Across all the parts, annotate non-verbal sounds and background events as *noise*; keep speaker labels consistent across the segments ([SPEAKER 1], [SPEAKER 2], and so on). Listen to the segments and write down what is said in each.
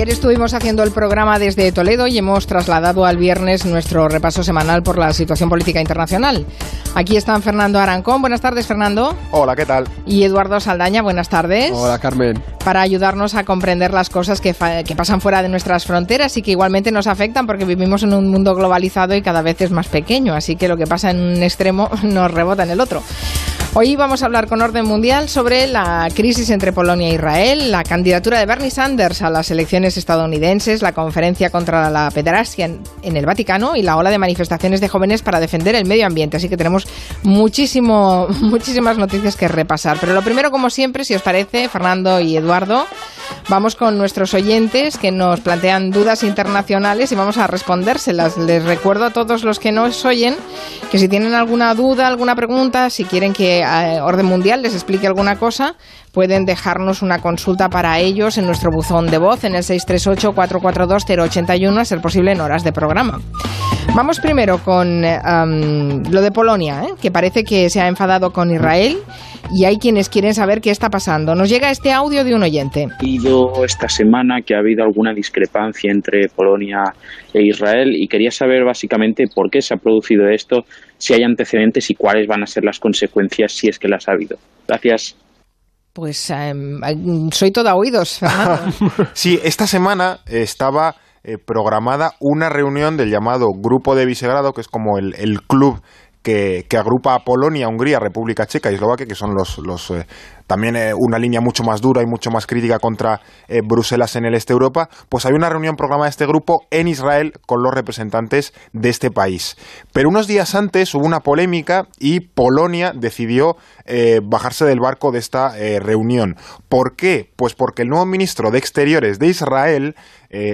[SPEAKER 1] Ayer estuvimos haciendo el programa desde Toledo y hemos trasladado al viernes nuestro repaso semanal por la situación política internacional. Aquí están Fernando Arancón. Buenas tardes, Fernando.
[SPEAKER 2] Hola, ¿qué tal?
[SPEAKER 1] Y Eduardo Saldaña. Buenas tardes.
[SPEAKER 3] Hola, Carmen.
[SPEAKER 1] Para ayudarnos a comprender las cosas que, que pasan fuera de nuestras fronteras y que igualmente nos afectan porque vivimos en un mundo globalizado y cada vez es más pequeño. Así que lo que pasa en un extremo *laughs* nos rebota en el otro. Hoy vamos a hablar con orden mundial sobre la crisis entre Polonia e Israel, la candidatura de Bernie Sanders a las elecciones estadounidenses, la conferencia contra la pederastia en, el Vaticano y la ola de manifestaciones de jóvenes para defender el medio ambiente. Así que tenemos muchísimo, *laughs* muchísimas noticias que repasar. Pero lo primero, como siempre, si os parece, Fernando y Eduardo, vamos con nuestros oyentes que nos plantean dudas internacionales y vamos a respondérselas. Les recuerdo a todos los que nos oyen que si tienen alguna duda, alguna pregunta, si quieren que eh, Orden Mundial les explique alguna cosa, pueden dejarnos una consulta para ellos en nuestro buzón de voz en el 638-442-081, a ser posible en horas de programa. Vamos primero con lo de Polonia, ¿eh? que parece que se ha enfadado con Israel y hay quienes quieren saber qué está pasando. Nos llega este audio de un oyente.
[SPEAKER 4] Esta semana que ha habido alguna discrepancia entre Polonia e Israel y quería saber básicamente por qué se ha producido esto, si hay antecedentes y cuáles van a ser las consecuencias si es que las ha habido. Gracias.
[SPEAKER 1] Pues em, soy toda oídos. *laughs*
[SPEAKER 2] sí, esta semana estaba eh, programada una reunión del llamado Grupo de Visegrado, que es como el, el club que, agrupa a Polonia, Hungría, República Checa y Eslovaquia, que son los, los eh, también eh, una línea mucho más dura y mucho más crítica contra eh, Bruselas en el este Europa, pues hay una reunión programada de este grupo en Israel con los representantes de este país. Pero unos días antes hubo una polémica y Polonia decidió bajarse del barco de esta reunión. ¿Por qué? Pues porque el nuevo ministro de Exteriores de Israel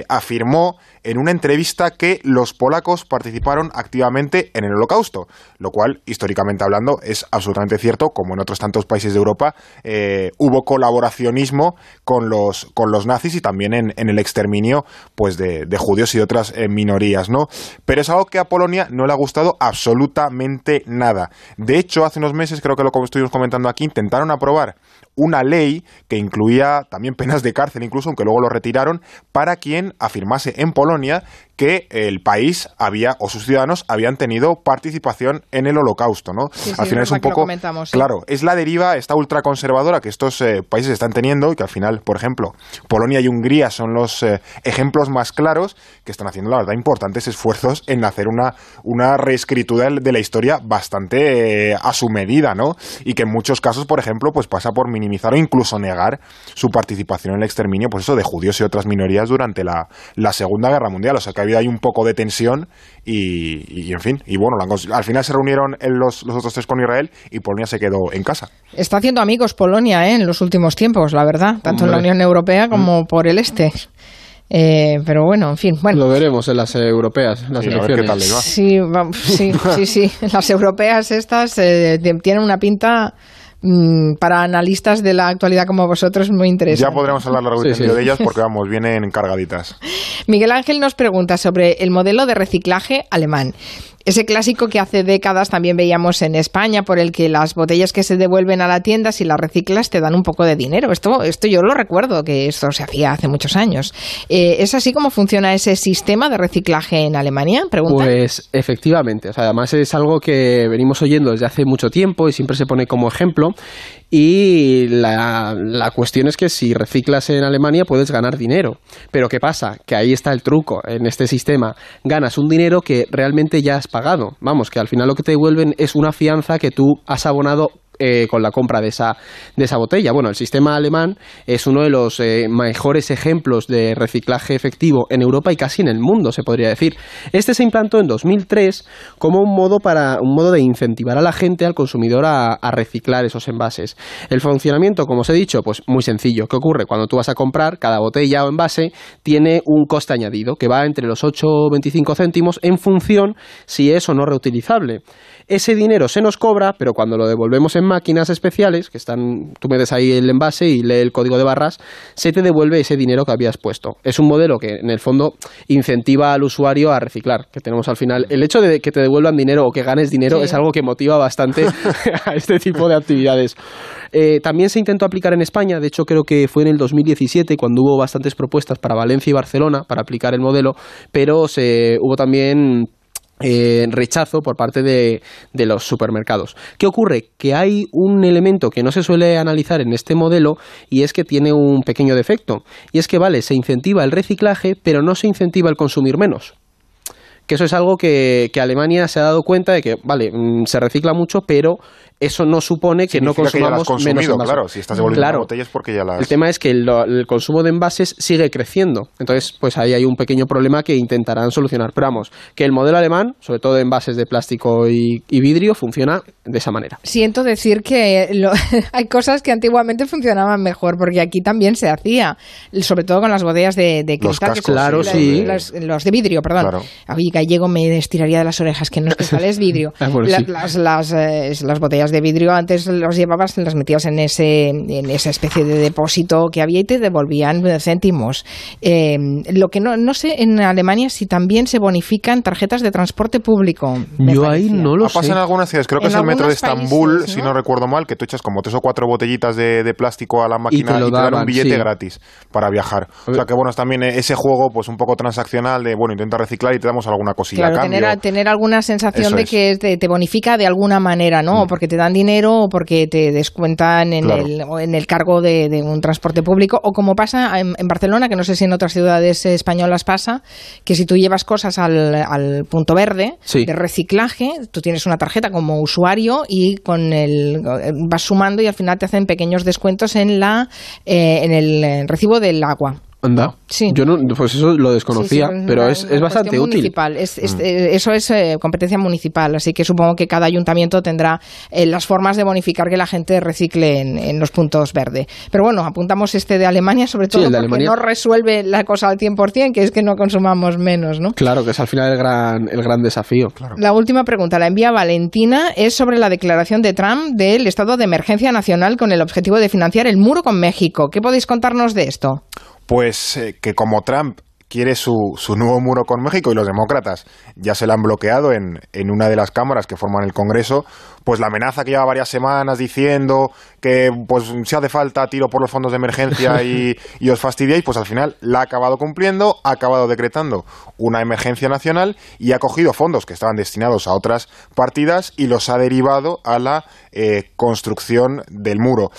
[SPEAKER 2] afirmó en una entrevista que los polacos participaron activamente en el holocausto, lo cual, históricamente hablando, es absolutamente cierto, como en otros tantos países de Europa, eh, hubo colaboracionismo con los, con los nazis y también en, el exterminio pues de, judíos y otras eh, minorías, ¿no? Pero es algo que a Polonia no le ha gustado absolutamente nada. De hecho, hace unos meses, creo que lo estuvimos comentando aquí, intentaron aprobar una ley que incluía también penas de cárcel, incluso, aunque luego lo retiraron, para quien afirmase en Polonia que el país había o sus ciudadanos habían tenido participación en el holocausto, ¿no?
[SPEAKER 1] al final es un poco
[SPEAKER 2] claro, es la deriva esta ultraconservadora que estos eh, países están teniendo y que al final, por ejemplo, Polonia y Hungría son los eh, ejemplos más claros que están haciendo la verdad importantes esfuerzos en hacer una una reescritura de la historia bastante eh, a su medida, ¿no? Y que en muchos casos, por ejemplo, pues pasa por minimizar o incluso negar su participación en el exterminio, pues eso de judíos y otras minorías durante la, la Segunda Guerra Mundial, o sea que había ahí un poco de tensión y, en fin, y bueno, al final se reunieron los, los, otros tres con Israel y Polonia se quedó en casa.
[SPEAKER 1] Está haciendo amigos Polonia ¿eh? en los últimos tiempos, la verdad, tanto en la Unión Europea como mm. por el este. Eh, pero bueno, en fin, bueno.
[SPEAKER 3] Lo veremos en las europeas, las elecciones.
[SPEAKER 1] Sí, sí, sí, sí, *laughs* las europeas estas eh, tienen una pinta para analistas de la actualidad como vosotros muy interesante.
[SPEAKER 2] Ya podremos hablar largo de ellas porque vamos, vienen cargaditas. *laughs*
[SPEAKER 1] Miguel Ángel nos pregunta sobre el modelo de reciclaje alemán. Ese clásico que hace décadas también veíamos en España, por el que las botellas que se devuelven a la tienda, si las reciclas, te dan un poco de dinero. Esto, esto yo lo recuerdo, que esto se hacía hace muchos años. Eh, ¿Es así como funciona ese sistema de reciclaje en Alemania?
[SPEAKER 3] Pues efectivamente. O sea, además es algo que venimos oyendo desde hace mucho tiempo y siempre se pone como ejemplo. Y la, la, cuestión es que si reciclas en Alemania puedes ganar dinero. Pero ¿qué pasa? Que ahí está el truco. En este sistema ganas un dinero que realmente ya has pagado. Vamos, que al final lo que te devuelven es una fianza que tú has abonado eh, con la compra de esa, de esa botella. Bueno, el sistema alemán es uno de los eh, mejores ejemplos de reciclaje efectivo en Europa y casi en el mundo, se podría decir. Este se implantó en 2003 como un modo, para, un modo de incentivar a la gente, al consumidor, a, reciclar esos envases. El funcionamiento, como os he dicho, pues muy sencillo. ¿Qué ocurre? Cuando tú vas a comprar, cada botella o envase tiene un coste añadido que va entre los 8 o 25 céntimos en función si es o no reutilizable. Ese dinero se nos cobra, pero cuando lo devolvemos en máquinas especiales, que están, tú metes ahí el envase y lee el código de barras, se te devuelve ese dinero que habías puesto. Es un modelo que en el fondo incentiva al usuario a reciclar, que tenemos al final. El hecho de que te devuelvan dinero o que ganes dinero es algo que motiva bastante *laughs* a este tipo de actividades. Eh, también se intentó aplicar en España, de hecho creo que fue en el 2017 cuando hubo bastantes propuestas para Valencia y Barcelona para aplicar el modelo, pero se, hubo también eh, rechazo por parte de, los supermercados. ¿Qué ocurre? Que hay un elemento que no se suele analizar en este modelo y es que tiene un pequeño defecto. Y es que, vale, se incentiva el reciclaje, pero no se incentiva el consumir menos que eso es algo que, que, Alemania se ha dado cuenta de que, vale, mm, se recicla mucho, pero eso no supone que no consumamos
[SPEAKER 2] que
[SPEAKER 3] menos envases.
[SPEAKER 2] Claro, si estás devolviendo claro. botellas porque ya las...
[SPEAKER 3] El tema es que el, el, consumo de envases sigue creciendo. Entonces, pues ahí hay un pequeño problema que intentarán solucionar. Pero vamos, que el modelo alemán, sobre todo de envases de plástico y, y vidrio, funciona de esa manera.
[SPEAKER 1] Siento decir que lo, *laughs* hay cosas que antiguamente funcionaban mejor, porque aquí también se hacía, sobre todo con las botellas de, de
[SPEAKER 2] cristal. Los cascos,
[SPEAKER 1] que
[SPEAKER 3] claro, sí.
[SPEAKER 1] Los, los, de vidrio, perdón.
[SPEAKER 2] Claro.
[SPEAKER 1] Oye, gallego me estiraría de las orejas, que no es cristal, es vidrio. *laughs*
[SPEAKER 3] ah, bueno,
[SPEAKER 1] la,
[SPEAKER 3] sí.
[SPEAKER 1] las, las, eh, las botellas de vidrio antes los llevabas, las metías en ese en esa especie de depósito que había y te devolvían céntimos. Eh, lo que no, no sé en Alemania si también se bonifican tarjetas de transporte público.
[SPEAKER 3] Yo ahí no lo sé.
[SPEAKER 2] Pasa en algunas ciudades, creo que
[SPEAKER 1] En
[SPEAKER 2] es el metro de Estambul,
[SPEAKER 1] países,
[SPEAKER 2] si
[SPEAKER 1] ¿no?
[SPEAKER 2] recuerdo mal, que tú echas como tres o cuatro botellitas de, de plástico a la máquina
[SPEAKER 3] te lo
[SPEAKER 2] y te dan un billete
[SPEAKER 3] sí.
[SPEAKER 2] gratis para viajar. O sea que bueno, es también ese juego pues un poco transaccional de, bueno, intenta reciclar y te damos alguna cosilla
[SPEAKER 1] Claro,
[SPEAKER 2] a cambio.
[SPEAKER 1] tener, tener alguna sensación
[SPEAKER 2] Eso
[SPEAKER 1] de
[SPEAKER 2] es.
[SPEAKER 1] que te, te bonifica de alguna manera, ¿no? O porque te dan dinero o porque te descuentan en,
[SPEAKER 2] Claro.
[SPEAKER 1] el, en el cargo de, de un transporte público. O como pasa en, en Barcelona, que no sé si en otras ciudades españolas pasa, que si tú llevas cosas al, al punto verde
[SPEAKER 3] Sí.
[SPEAKER 1] de reciclaje, tú tienes una tarjeta como usuario y con el vas sumando y al final te hacen pequeños descuentos en la eh, en el recibo del agua.
[SPEAKER 3] Anda.
[SPEAKER 1] Sí.
[SPEAKER 3] Yo no, pues eso lo desconocía,
[SPEAKER 1] Sí, sí,
[SPEAKER 3] pero
[SPEAKER 1] una-
[SPEAKER 3] es, es bastante
[SPEAKER 1] cuestión
[SPEAKER 3] útil.
[SPEAKER 1] municipal. Es- es- eh, eso es eh, competencia municipal, así que supongo que cada ayuntamiento tendrá eh, las formas de bonificar que la gente recicle en, en los puntos verde. Pero bueno, apuntamos este de Alemania, sobre todo porque
[SPEAKER 3] Alemania.
[SPEAKER 1] no resuelve la cosa al 100%, que es que no consumamos menos, ¿no?
[SPEAKER 3] Claro, que es al final el gran, el gran desafío.
[SPEAKER 1] La última pregunta la envía Valentina, es sobre la declaración de Trump del estado de emergencia nacional con el objetivo de financiar el muro con México. ¿Qué podéis contarnos de esto?
[SPEAKER 2] Pues eh, que como Trump quiere su, su nuevo muro con México y los demócratas ya se la han bloqueado en, en una de las cámaras que forman el Congreso, pues la amenaza que lleva varias semanas diciendo que pues si hace falta tiro por los fondos de emergencia y, *laughs* y os fastidiáis, pues al final la ha acabado cumpliendo, ha acabado decretando una emergencia nacional y ha cogido fondos que estaban destinados a otras partidas y los ha derivado a la eh, construcción del muro.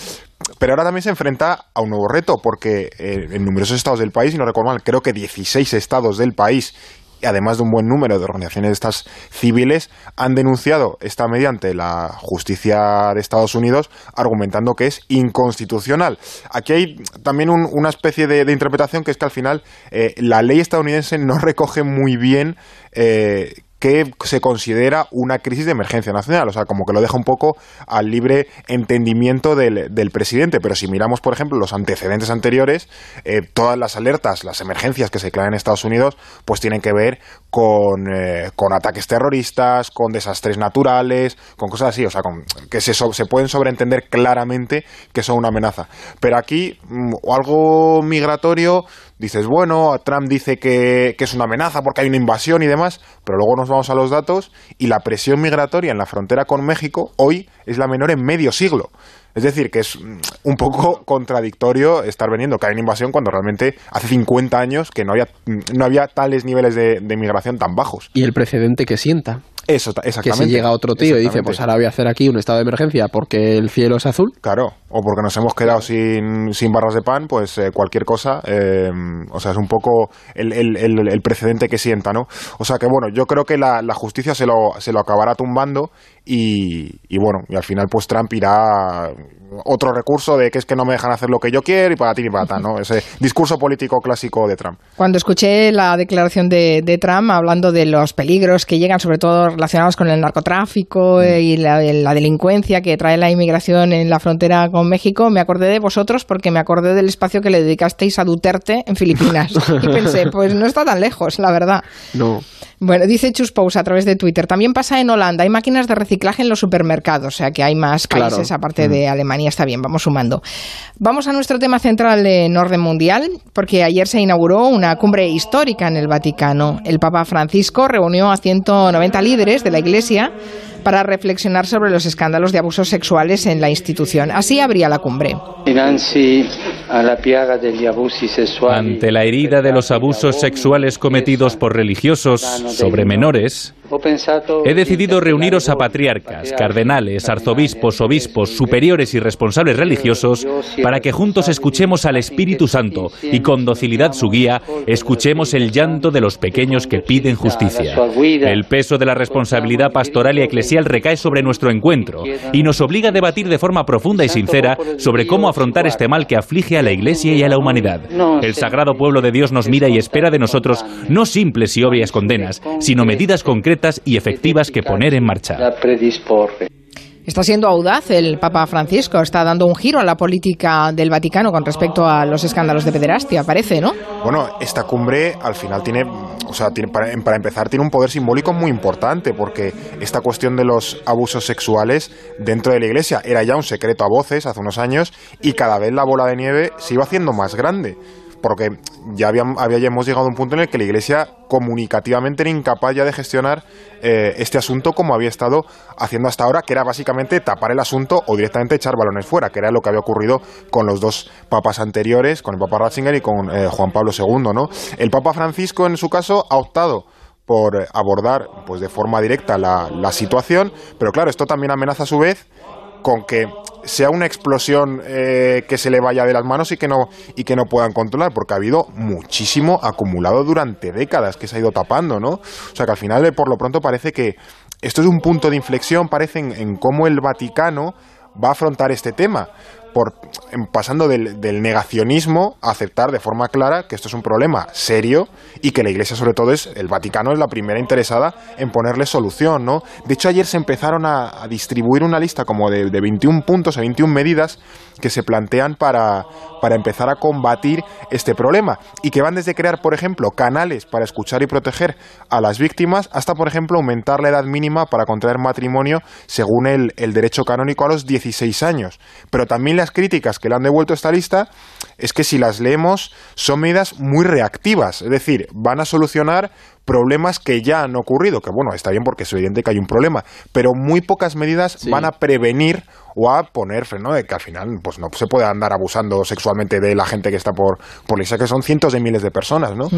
[SPEAKER 2] Pero ahora también se enfrenta a un nuevo reto, porque eh, en numerosos estados del país, y no recuerdo mal, creo que 16 estados del país, además de un buen número de organizaciones de estas civiles, han denunciado esta mediante la justicia de Estados Unidos, argumentando que es inconstitucional. Aquí hay también un- una especie de, de interpretación que es que al final eh, la ley estadounidense no recoge muy bien. eh, que se considera una crisis de emergencia nacional, o sea, como que lo deja un poco al libre entendimiento del, del presidente. Pero si miramos, por ejemplo, los antecedentes anteriores, eh, todas las alertas, las emergencias que se declaran en Estados Unidos, pues tienen que ver con, eh, con ataques terroristas, con desastres naturales, con cosas así, o sea, con, que se, se pueden sobreentender claramente que son una amenaza. Pero aquí, mm, algo migratorio, dices, bueno, Trump dice que, que es una amenaza porque hay una invasión y demás, pero luego nos vamos a los datos y la presión migratoria en la frontera con México hoy es la menor en medio siglo. Es decir, que es mm, un poco *laughs* contradictorio estar veniendo que hay una invasión cuando realmente hace 50 años que no había, mm, no había tales niveles de, de migración tan bajos.
[SPEAKER 3] Y el precedente que sienta.
[SPEAKER 2] Eso, ta-
[SPEAKER 3] Que
[SPEAKER 2] exactamente.
[SPEAKER 3] si llega otro tío y dice,
[SPEAKER 2] Exactamente.
[SPEAKER 3] pues ahora voy a hacer aquí un estado de emergencia porque el cielo es azul.
[SPEAKER 2] Claro, o porque nos hemos quedado sin, sin barras de pan, pues eh, cualquier cosa, eh, o sea, es un poco el, el- el- el precedente que sienta, ¿no? O sea que bueno, yo creo que la, la justicia se lo, se lo acabará tumbando y, y bueno, y al final pues Trump irá otro recurso de que es que no me dejan hacer lo que yo quiero y para ti ni para ta, ¿no? Ese discurso político clásico de Trump.
[SPEAKER 1] Cuando escuché la declaración de, de Trump hablando de los peligros que llegan, sobre todo relacionados con el narcotráfico eh, y la, la delincuencia que trae la inmigración en la frontera con México, me acordé de vosotros porque me acordé del espacio que le dedicasteis a Duterte en Filipinas. *laughs* Y pensé, pues no está tan lejos, la verdad.
[SPEAKER 3] No.
[SPEAKER 1] Bueno, dice Chuspous a través de Twitter. También pasa en Holanda. Hay máquinas de reciclaje en los supermercados. O sea que hay más países aparte de mm. Alemania. Está bien, vamos sumando. Vamos a nuestro tema central en orden mundial, porque ayer se inauguró una cumbre histórica en el Vaticano. El Papa Francisco reunió a 190 líderes de la Iglesia para reflexionar sobre los escándalos de abusos sexuales en la institución. Así abría la cumbre.
[SPEAKER 5] Ante la herida de los abusos sexuales cometidos por religiosos sobre menores, He decidido reuniros a patriarcas, cardenales, arzobispos, obispos, superiores y responsables religiosos para que juntos escuchemos al Espíritu Santo y con docilidad su guía escuchemos el llanto de los pequeños que piden justicia. El peso de la responsabilidad pastoral y recae sobre nuestro encuentro y nos obliga a debatir de forma profunda y sincera sobre cómo afrontar este mal que aflige a la Iglesia y a la humanidad. El sagrado pueblo de Dios nos mira y espera de nosotros no simples y obvias condenas, sino medidas concretas y efectivas que poner en marcha.
[SPEAKER 1] Está siendo audaz el Papa Francisco, está dando un giro a la política del Vaticano con respecto a los escándalos de pederastia, parece, ¿no?
[SPEAKER 2] Bueno, esta cumbre al final tiene, o sea, para, para, empezar tiene un poder simbólico muy importante porque esta cuestión de los abusos sexuales dentro de la Iglesia era ya un secreto a voces hace unos años y cada vez la bola de nieve se iba haciendo más grande porque ya habíamos llegado a un punto en el que la Iglesia comunicativamente era incapaz ya de gestionar eh, este asunto como había estado haciendo hasta ahora, que era básicamente tapar el asunto o directamente echar balones fuera, que era lo que había ocurrido con los dos papas anteriores, con el Papa Ratzinger y con eh, Juan Pablo II. ¿no? El Papa Francisco, en su caso, ha optado por abordar pues de forma directa la, la situación, pero claro, esto también amenaza a su vez con que sea una explosión eh, que se le vaya de las manos y que no y que no puedan controlar porque ha habido muchísimo acumulado durante décadas que se ha ido tapando no o sea que al final eh, por lo pronto parece que esto es un punto de inflexión parece en cómo el Vaticano va a afrontar este tema por, pasando del, negacionismo a aceptar de forma clara que esto es un problema serio y que la Iglesia, sobre todo, es el Vaticano es la primera interesada en ponerle solución, ¿no? De hecho, ayer se empezaron a, distribuir una lista como de, de 21 puntos, a 21 medidas que se plantean para, para empezar a combatir este problema y que van desde crear, por ejemplo, canales para escuchar y proteger a las víctimas hasta, por ejemplo, aumentar la edad mínima para contraer matrimonio según el, el derecho canónico a los 16 años. Pero también críticas que le han devuelto esta lista es que si las leemos son medidas muy reactivas, es decir, van a solucionar problemas que ya han ocurrido, que bueno, está bien porque es evidente que hay un problema, pero muy pocas medidas van a prevenir o a poner freno de que al final pues no se puede andar abusando sexualmente de la gente que está por, por la que son cientos de miles de personas, ¿no?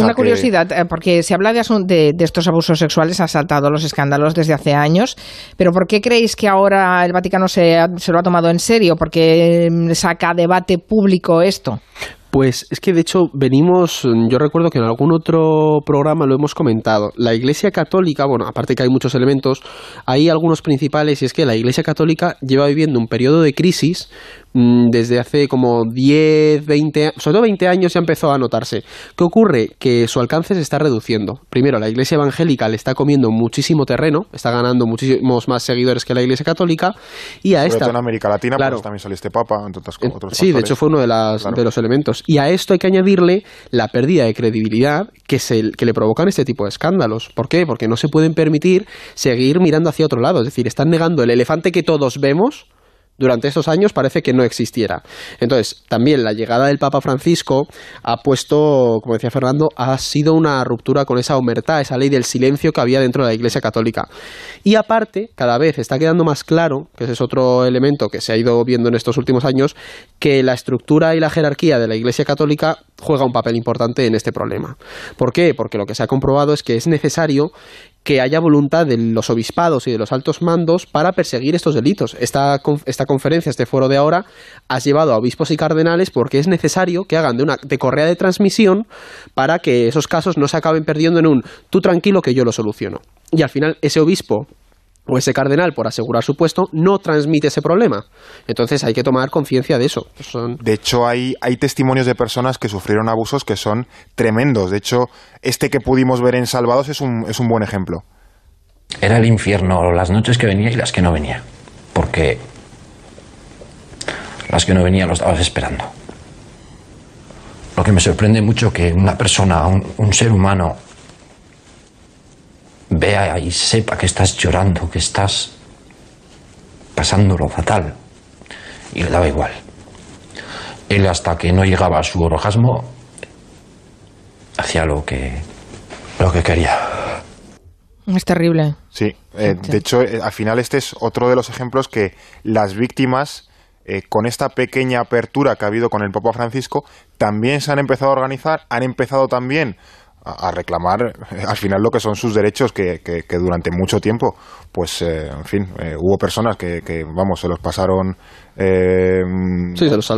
[SPEAKER 1] Una curiosidad, eh, porque se habla de, de, de, estos abusos sexuales, ha saltado los escándalos desde hace años, pero ¿por qué creéis que ahora el Vaticano se, se lo ha tomado en serio? ¿Por qué mm, saca debate público esto?
[SPEAKER 3] Pues es que de hecho venimos, yo recuerdo que en algún otro programa lo hemos comentado, la Iglesia Católica, bueno, aparte que hay muchos elementos, hay algunos principales y es que la Iglesia Católica lleva viviendo un periodo de crisis Mm, desde hace como 10, 20, sobre todo 20 años ya empezó a notarse. ¿Qué ocurre? Que su alcance se está reduciendo. Primero, la iglesia evangélica le está comiendo muchísimo terreno, está ganando muchísimos más seguidores que la iglesia católica y a esta...
[SPEAKER 2] en América Latina, claro, también salió este papa, entre otras, otros
[SPEAKER 3] Sí, de hecho fue uno de, las, de los elementos. Y a esto hay que añadirle la pérdida de credibilidad que, se, que le provocan este tipo de escándalos. ¿Por qué? Porque no se pueden permitir seguir mirando hacia otro lado. Es decir, están negando el elefante que todos vemos durante estos años parece que no existiera. Entonces, también la llegada del Papa Francisco ha puesto, como decía Fernando, ha sido una ruptura con esa omertá, esa ley del silencio que había dentro de la Iglesia Católica. Y aparte, cada vez está quedando más claro, que ese es otro elemento que se ha ido viendo en estos últimos años, que la estructura y la jerarquía de la Iglesia Católica juega un papel importante en este problema. ¿Por qué? Porque lo que se ha comprobado es que es necesario que haya voluntad de los obispados y de los altos mandos para perseguir estos delitos. Esta, esta conferencia, este foro de ahora, has llevado a obispos y cardenales porque es necesario que hagan de una de correa de transmisión para que esos casos no se acaben perdiendo en un tú tranquilo que yo lo soluciono. Y al final ese obispo o ese cardenal, por asegurar su puesto, no transmite ese problema. Entonces hay que tomar conciencia de eso.
[SPEAKER 2] De hecho, hay, hay testimonios de personas que sufrieron abusos que son tremendos. De hecho, este que pudimos ver en Salvados es un, es un buen ejemplo.
[SPEAKER 6] Era el infierno las noches que venía y las que no venía. Porque las que no venía lo estabas esperando. Lo que me sorprende mucho que una persona, un ser humano, vea y sepa que estás llorando, que estás pasándolo fatal. Y le daba igual. Él hasta que no llegaba a su orgasmo hacía lo que lo que quería.
[SPEAKER 1] Es terrible.
[SPEAKER 2] Sí, eh, de hecho, eh, al final este es otro de los ejemplos que las víctimas, eh, con esta pequeña apertura que ha habido con el Papa Francisco, también se han empezado a organizar, han empezado también a, reclamar al final lo que son sus derechos que, que, durante mucho tiempo pues en fin hubo personas que, que, vamos se los pasaron
[SPEAKER 3] eh, sí, se los,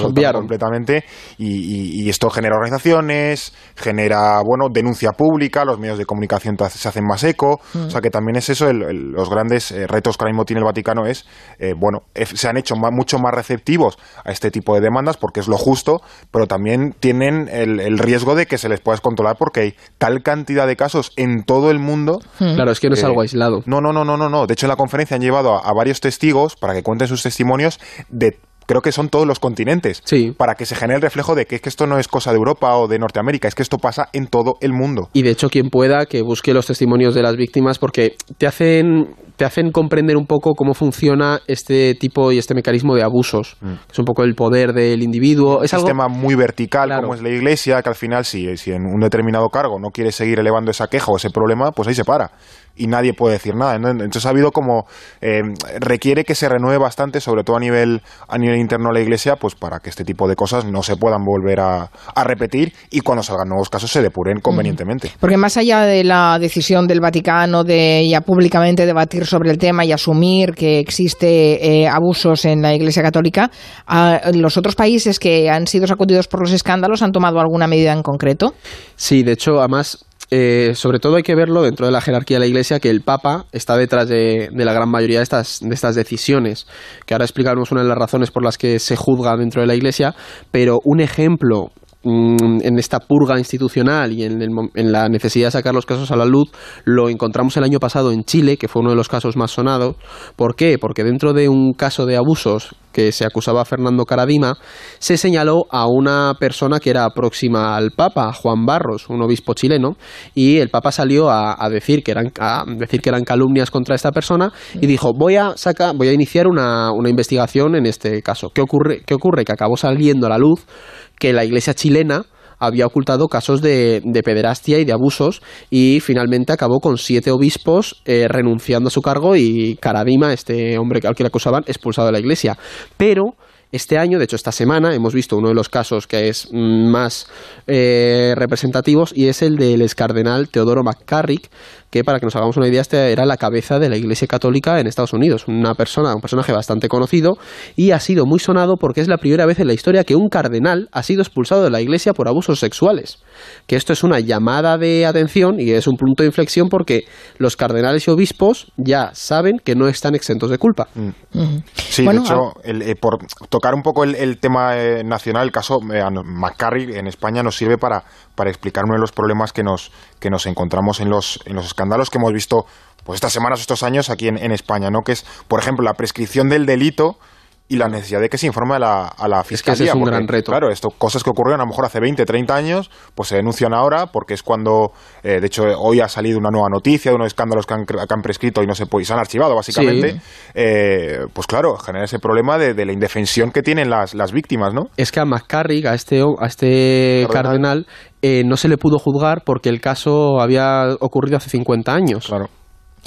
[SPEAKER 3] obviaron
[SPEAKER 2] completamente y, esto genera organizaciones, genera bueno denuncia pública, los medios de comunicación se hacen más eco, o sea que también es eso, los grandes eh, retos que ahora mismo tiene el Vaticano es, eh, bueno, se han hecho mucho más receptivos a este tipo de demandas porque es lo justo, pero también tienen el, riesgo de que se les pueda controlar porque hay tal cantidad de casos en todo el mundo.
[SPEAKER 3] Claro, es que no es algo aislado.
[SPEAKER 2] No, no, no, no, no, no. De hecho, en la conferencia han llevado a varios testigos para que cuenten sus testimonios de creo que son todos los continentes, para que se genere el reflejo de que, que, esto no es cosa de Europa o de Norteamérica, es que esto pasa en todo el mundo.
[SPEAKER 3] Y de hecho, quien pueda, que busque los testimonios de las víctimas, porque te hacen, te hacen comprender un poco cómo funciona este tipo y este mecanismo de abusos. Mm. Es un poco el poder del individuo. Es
[SPEAKER 2] un sistema muy vertical, como es la iglesia, que al final, si, si en un determinado cargo no quiere seguir elevando esa queja o ese problema, pues ahí se para y nadie puede decir nada. Entonces ha habido como eh, requiere que se renueve bastante, sobre todo a nivel a nivel interno de la Iglesia, pues para que este tipo de cosas no se puedan volver a, repetir y cuando salgan nuevos casos se depuren convenientemente.
[SPEAKER 1] Porque más allá de la decisión del Vaticano de ya públicamente debatir sobre el tema y asumir que existe eh, abusos en la Iglesia Católica, los otros países que han sido sacudidos por los escándalos han tomado alguna medida en concreto.
[SPEAKER 3] Sí, de hecho, además eh, sobre todo hay que verlo dentro de la jerarquía de la Iglesia que el Papa está detrás de, la gran mayoría de estas, de estas decisiones, que ahora explicaremos una de las razones por las que se juzga dentro de la Iglesia, pero un ejemplo Mm, en esta purga institucional y en, la necesidad de sacar los casos a la luz, lo encontramos el año pasado en Chile, que fue uno de los casos más sonados. ¿Por qué? Porque dentro de un caso de abusos que se acusaba a Fernando Caradima, se señaló a una persona que era próxima al Papa, Juan Barros, un obispo chileno, y el Papa salió a, decir, que eran, a decir que eran calumnias contra esta persona y dijo, voy a, sacar, voy a iniciar una, una investigación en este caso. ¿Qué ocurre? ¿Qué ocurre? Que acabó saliendo a la luz que la Iglesia chilena había ocultado casos de, pederastia y de abusos y finalmente acabó con siete obispos eh, renunciando a su cargo y Caradima, este hombre al que le acusaban, expulsado de la iglesia. Pero este año, de hecho esta semana, hemos visto uno de los casos que es más eh, representativos y es el del excardenal Teodoro McCarrick, que para que nos hagamos una idea, este era la cabeza de la Iglesia Católica en Estados Unidos, una persona, un personaje bastante conocido y ha sido muy sonado porque es la primera vez en la historia que un cardenal ha sido expulsado de la Iglesia por abusos sexuales. Que esto es una llamada de atención y es un punto de inflexión porque los cardenales y obispos ya saben que no están exentos de culpa. Mm.
[SPEAKER 2] Sí, de hecho, eh, por tocar un poco el, tema eh, nacional, el caso eh, McCarry en España nos sirve para, para explicar uno de los problemas que nos, que nos encontramos en los, en los escándalos que hemos visto pues estas semanas, estos años aquí en, en España, ¿no? Que es, por ejemplo, la prescripción del delito y la necesidad de que se informe a la, a la fiscalía.
[SPEAKER 3] Es es un gran reto.
[SPEAKER 2] Claro, esto, cosas que ocurrieron a lo mejor hace 20, 30 años, pues se denuncian ahora porque es cuando, eh, de hecho, hoy ha salido una nueva noticia de unos escándalos que han, que han prescrito y no se, y se han archivado, básicamente. Eh, pues claro, genera ese problema de, de, la indefensión que tienen las, las víctimas, ¿no?
[SPEAKER 3] Es que a McCarrick, a este, a este cardenal, eh, no se le pudo juzgar porque el caso había ocurrido hace 50 años.
[SPEAKER 2] Claro.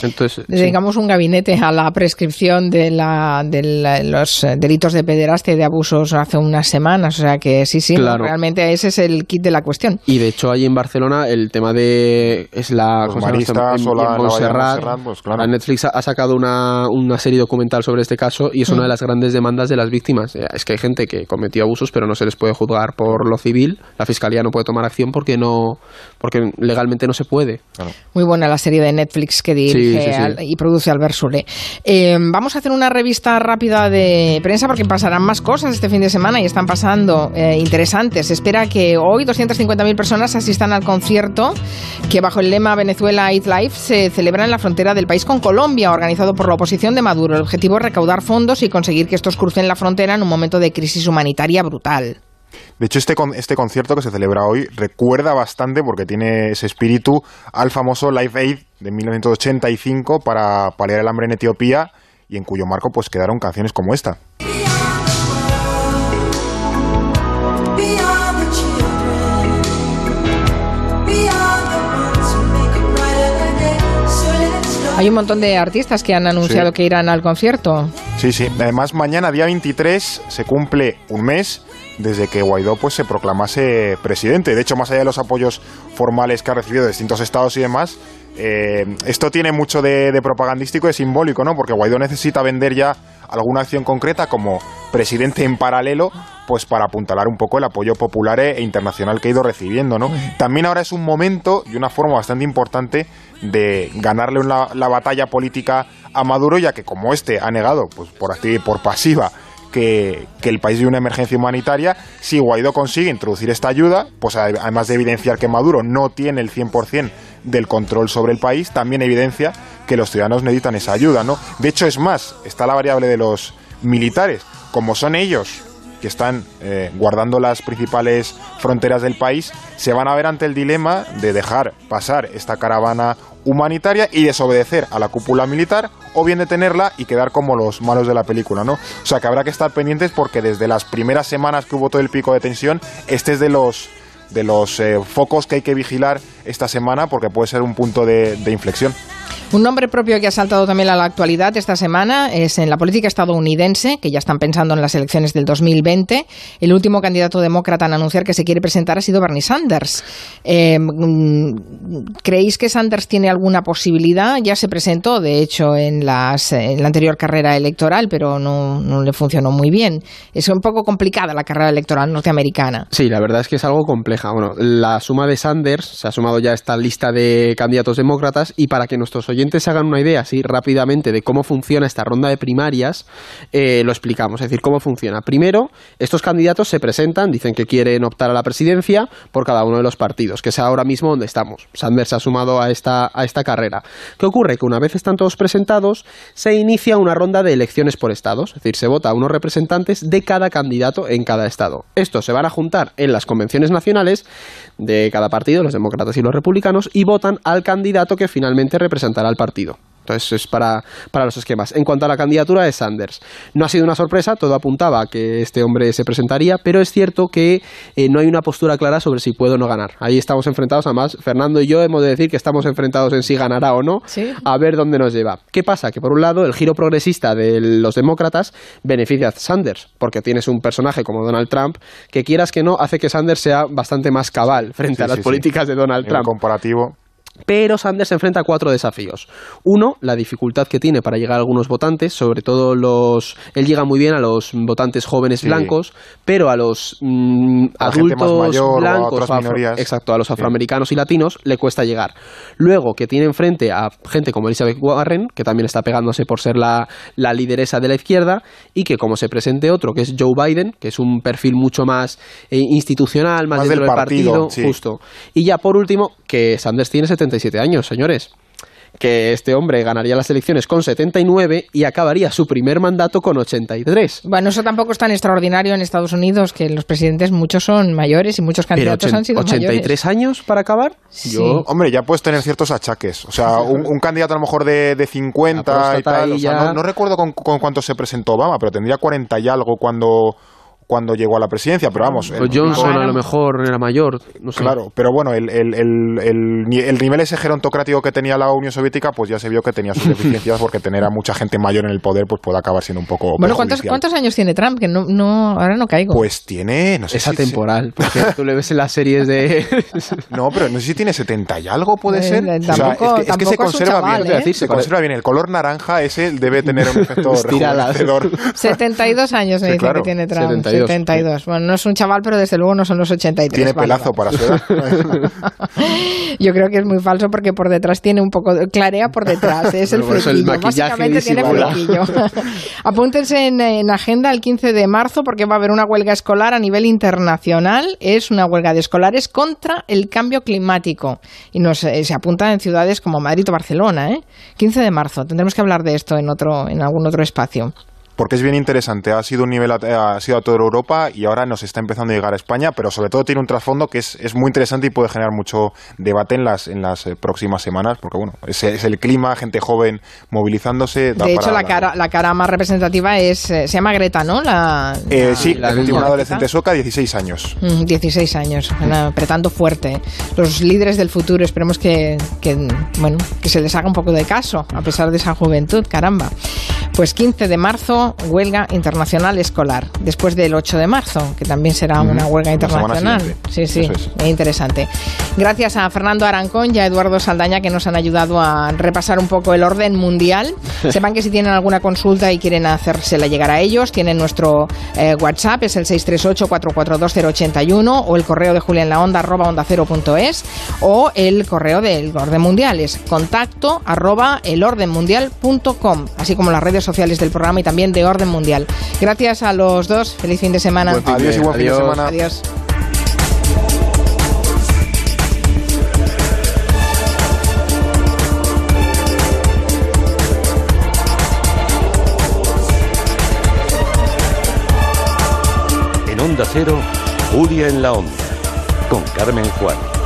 [SPEAKER 1] Entonces, Dedicamos un gabinete a la prescripción de, la, de los delitos de pederastia y de abusos hace unas semanas. O sea que sí, sí, realmente ese es el kit de la cuestión.
[SPEAKER 3] Y de hecho, ahí en Barcelona, el tema de. Es la.
[SPEAKER 2] Maristas o la,
[SPEAKER 3] Montserrat, pues, claro. Netflix ha sacado una, una, serie documental sobre este caso y es una mm. de las grandes demandas de las víctimas. Eh, es que hay gente que cometió abusos, pero no se les puede juzgar por lo civil. La fiscalía no puede tomar acción porque no porque legalmente no se puede.
[SPEAKER 1] Muy buena la serie de Netflix que dirige y produce Albert Sule. Eh, vamos a hacer una revista rápida de prensa porque pasarán más cosas este fin de semana y están pasando eh, interesantes. Se espera que hoy 250.000 personas asistan al concierto que bajo el lema Venezuela Eat Life se celebra en la frontera del país con Colombia, organizado por la oposición de Maduro. El objetivo es recaudar fondos y conseguir que estos crucen la frontera en un momento de crisis humanitaria brutal.
[SPEAKER 2] De hecho, este, este concierto que se celebra hoy recuerda bastante, porque tiene ese espíritu, al famoso Live Aid de 1985 para paliar el hambre en Etiopía y en cuyo marco pues quedaron canciones como esta.
[SPEAKER 1] Hay un montón de artistas que han anunciado que irán al concierto.
[SPEAKER 2] Sí, sí. Además, mañana, día 23, se cumple un mes desde que Guaidó pues, se proclamase presidente. De hecho, más allá de los apoyos formales que ha recibido de distintos estados y demás, eh, esto tiene mucho de, de, propagandístico y simbólico, ¿no? Porque Guaidó necesita vender ya alguna acción concreta como presidente en paralelo, pues para apuntalar un poco el apoyo popular e internacional que ha ido recibiendo, ¿no? También ahora es un momento y una forma bastante importante de ganarle la batalla política a Maduro, ya que como este ha negado, pues por activa y por pasiva, que, el país vive una emergencia humanitaria, si Guaidó consigue introducir esta ayuda, pues además de evidenciar que Maduro no tiene el 100% del control sobre el país, también evidencia que los ciudadanos necesitan esa ayuda, ¿no? De hecho, es más, está la variable de los militares, como son ellos que están eh, guardando las principales fronteras del país, se van a ver ante el dilema de dejar pasar esta caravana humanitaria y desobedecer a la cúpula militar o bien detenerla y quedar como los malos de la película, ¿no? O sea que habrá que estar pendientes porque desde las primeras semanas que hubo todo el pico de tensión, este es de los de los eh, focos que hay que vigilar esta semana porque puede ser un punto de inflexión.
[SPEAKER 1] Un nombre propio que ha saltado también a la actualidad esta semana es en la política estadounidense, que ya están pensando en las elecciones del 2020. El último candidato demócrata en anunciar que se quiere presentar ha sido Bernie Sanders. Eh, ¿Creéis que Sanders tiene alguna posibilidad? Ya se presentó, de hecho, en la anterior carrera electoral, pero no, no le funcionó muy bien. Es un poco complicada la carrera electoral norteamericana.
[SPEAKER 3] Sí, la verdad es que es algo compleja. Bueno, la suma de Sanders se ha sumado ya a esta lista de candidatos demócratas y para que nuestros oyentes se hagan una idea así rápidamente de cómo funciona esta ronda de primarias, eh, lo explicamos. Es decir, cómo funciona. Primero, estos candidatos se presentan, dicen que quieren optar a la presidencia por cada uno de los partidos, que es ahora mismo donde estamos. Sanders se ha sumado a esta, a esta carrera. ¿Qué ocurre? Que una vez están todos presentados, se inicia una ronda de elecciones por estados. Es decir, se vota a unos representantes de cada candidato en cada estado. Estos se van a juntar en las convenciones nacionales de cada partido, los demócratas y los republicanos, y votan al candidato que finalmente representará al partido. Entonces es para, para, los esquemas. En cuanto a la candidatura de Sanders, no ha sido una sorpresa, todo apuntaba a que este hombre se presentaría, pero es cierto que eh, no hay una postura clara sobre si puede o no ganar. Ahí estamos enfrentados, además, Fernando y yo hemos de decir que estamos enfrentados en si ganará o no, a ver dónde nos lleva. ¿Qué pasa? Que por un lado el giro progresista de los demócratas beneficia a Sanders, porque tienes un personaje como Donald Trump que quieras que no, hace que Sanders sea bastante más cabal frente a las políticas de Donald Trump.
[SPEAKER 2] comparativo.
[SPEAKER 3] Pero Sanders se enfrenta a cuatro desafíos. Uno, la dificultad que tiene para llegar a algunos votantes, sobre todo los... Él llega muy bien a los votantes jóvenes blancos, pero a los mm, adultos blancos, exacto, a los afroamericanos y latinos, le cuesta llegar. Luego, que tiene enfrente a gente como Elizabeth Warren, que también está pegándose por ser la, lideresa de la izquierda, y que como se presente otro, que es Joe Biden, que es un perfil mucho más eh, institucional, más, dentro del partido, justo. Y ya por último, que Sanders tiene 70 años, señores que este hombre ganaría las elecciones con 79 y acabaría su primer mandato con 83.
[SPEAKER 1] Bueno, eso tampoco es tan extraordinario en Estados Unidos, que los presidentes muchos son mayores y muchos candidatos han sido
[SPEAKER 3] 83 años para acabar?
[SPEAKER 2] Yo, hombre, ya puedes tener ciertos achaques. O sea, un, candidato a lo mejor de, de 50 y tal. no, recuerdo con, con cuánto se presentó Obama, pero tendría 40 y algo cuando cuando llegó a la presidencia, pero vamos.
[SPEAKER 3] El, Johnson a lo mejor era mayor, no sé.
[SPEAKER 2] Claro, pero bueno, el, el, el, nivel ese gerontocrático que tenía la Unión Soviética, pues ya se vio que tenía sus *laughs* deficiencias porque tener a mucha gente mayor en el poder, pues puede acabar siendo un poco.
[SPEAKER 1] Bueno, ¿cuántos, ¿cuántos años tiene Trump? Que no, no, ahora no caigo.
[SPEAKER 2] Pues tiene, no sé
[SPEAKER 3] Esa temporal, porque tú le ves en las series de. *laughs*
[SPEAKER 2] no, pero no sé si tiene 70 y algo, puede ser.
[SPEAKER 1] tampoco,
[SPEAKER 2] es que, se conserva bien. ¿eh? Se conserva bien. El color naranja ese debe tener un efecto rejuvenecedor. *laughs*
[SPEAKER 1] 72 años me dice que tiene Trump. 72. 72 no es un chaval, pero desde luego no son los 83.
[SPEAKER 2] Tiene pelazo para su *laughs*
[SPEAKER 1] Yo creo que es muy falso porque por detrás tiene un poco, clarea por detrás, es el flequillo. Básicamente tiene flequillo. *laughs* Apúntense en, agenda el 15 de marzo porque va a haber una huelga escolar a nivel internacional. Es una huelga de escolares contra el cambio climático. Y nos, eh, se apunta en ciudades como Madrid o Barcelona. ¿eh? 15 de marzo. Tendremos que hablar de esto en, otro, en algún otro espacio.
[SPEAKER 2] Porque es bien interesante. Ha sido un nivel, ha sido a toda Europa y ahora nos está empezando a llegar a España, pero sobre todo tiene un trasfondo que es, es muy interesante y puede generar mucho debate en las, en las eh, próximas semanas, porque bueno, es, es el clima, gente joven movilizándose.
[SPEAKER 1] De hecho, la cara, la cara más representativa es, eh, se llama Greta, ¿no? La,
[SPEAKER 2] eh, sí, la, adolescente soca, 16 años.
[SPEAKER 1] 16 mm, años, apretando fuerte. Los líderes del futuro, esperemos que, que, bueno, que se les haga un poco de caso, a pesar de esa juventud, caramba. Pues 15 de marzo, huelga internacional escolar, después del 8 de marzo, que también será una huelga internacional. Sí, sí, es. interesante. Gracias a Fernando Arancón y a Eduardo Saldaña que nos han ayudado a repasar un poco el orden mundial. *laughs* Sepan que si tienen alguna consulta y quieren hacérsela llegar a ellos, tienen nuestro eh, WhatsApp, es el 638-442-081 o el correo de Julián la onda arroba onda cero punto es, o el correo del orden mundial, es contacto arroba elordenmundial.com, así como las redes sociales del programa y también de Orden Mundial. Gracias a los dos. Feliz fin de semana.
[SPEAKER 2] adiós y buen fin de semana.
[SPEAKER 1] Adiós.
[SPEAKER 7] En Onda Cero, Julia en la Onda, con Carmen Juan.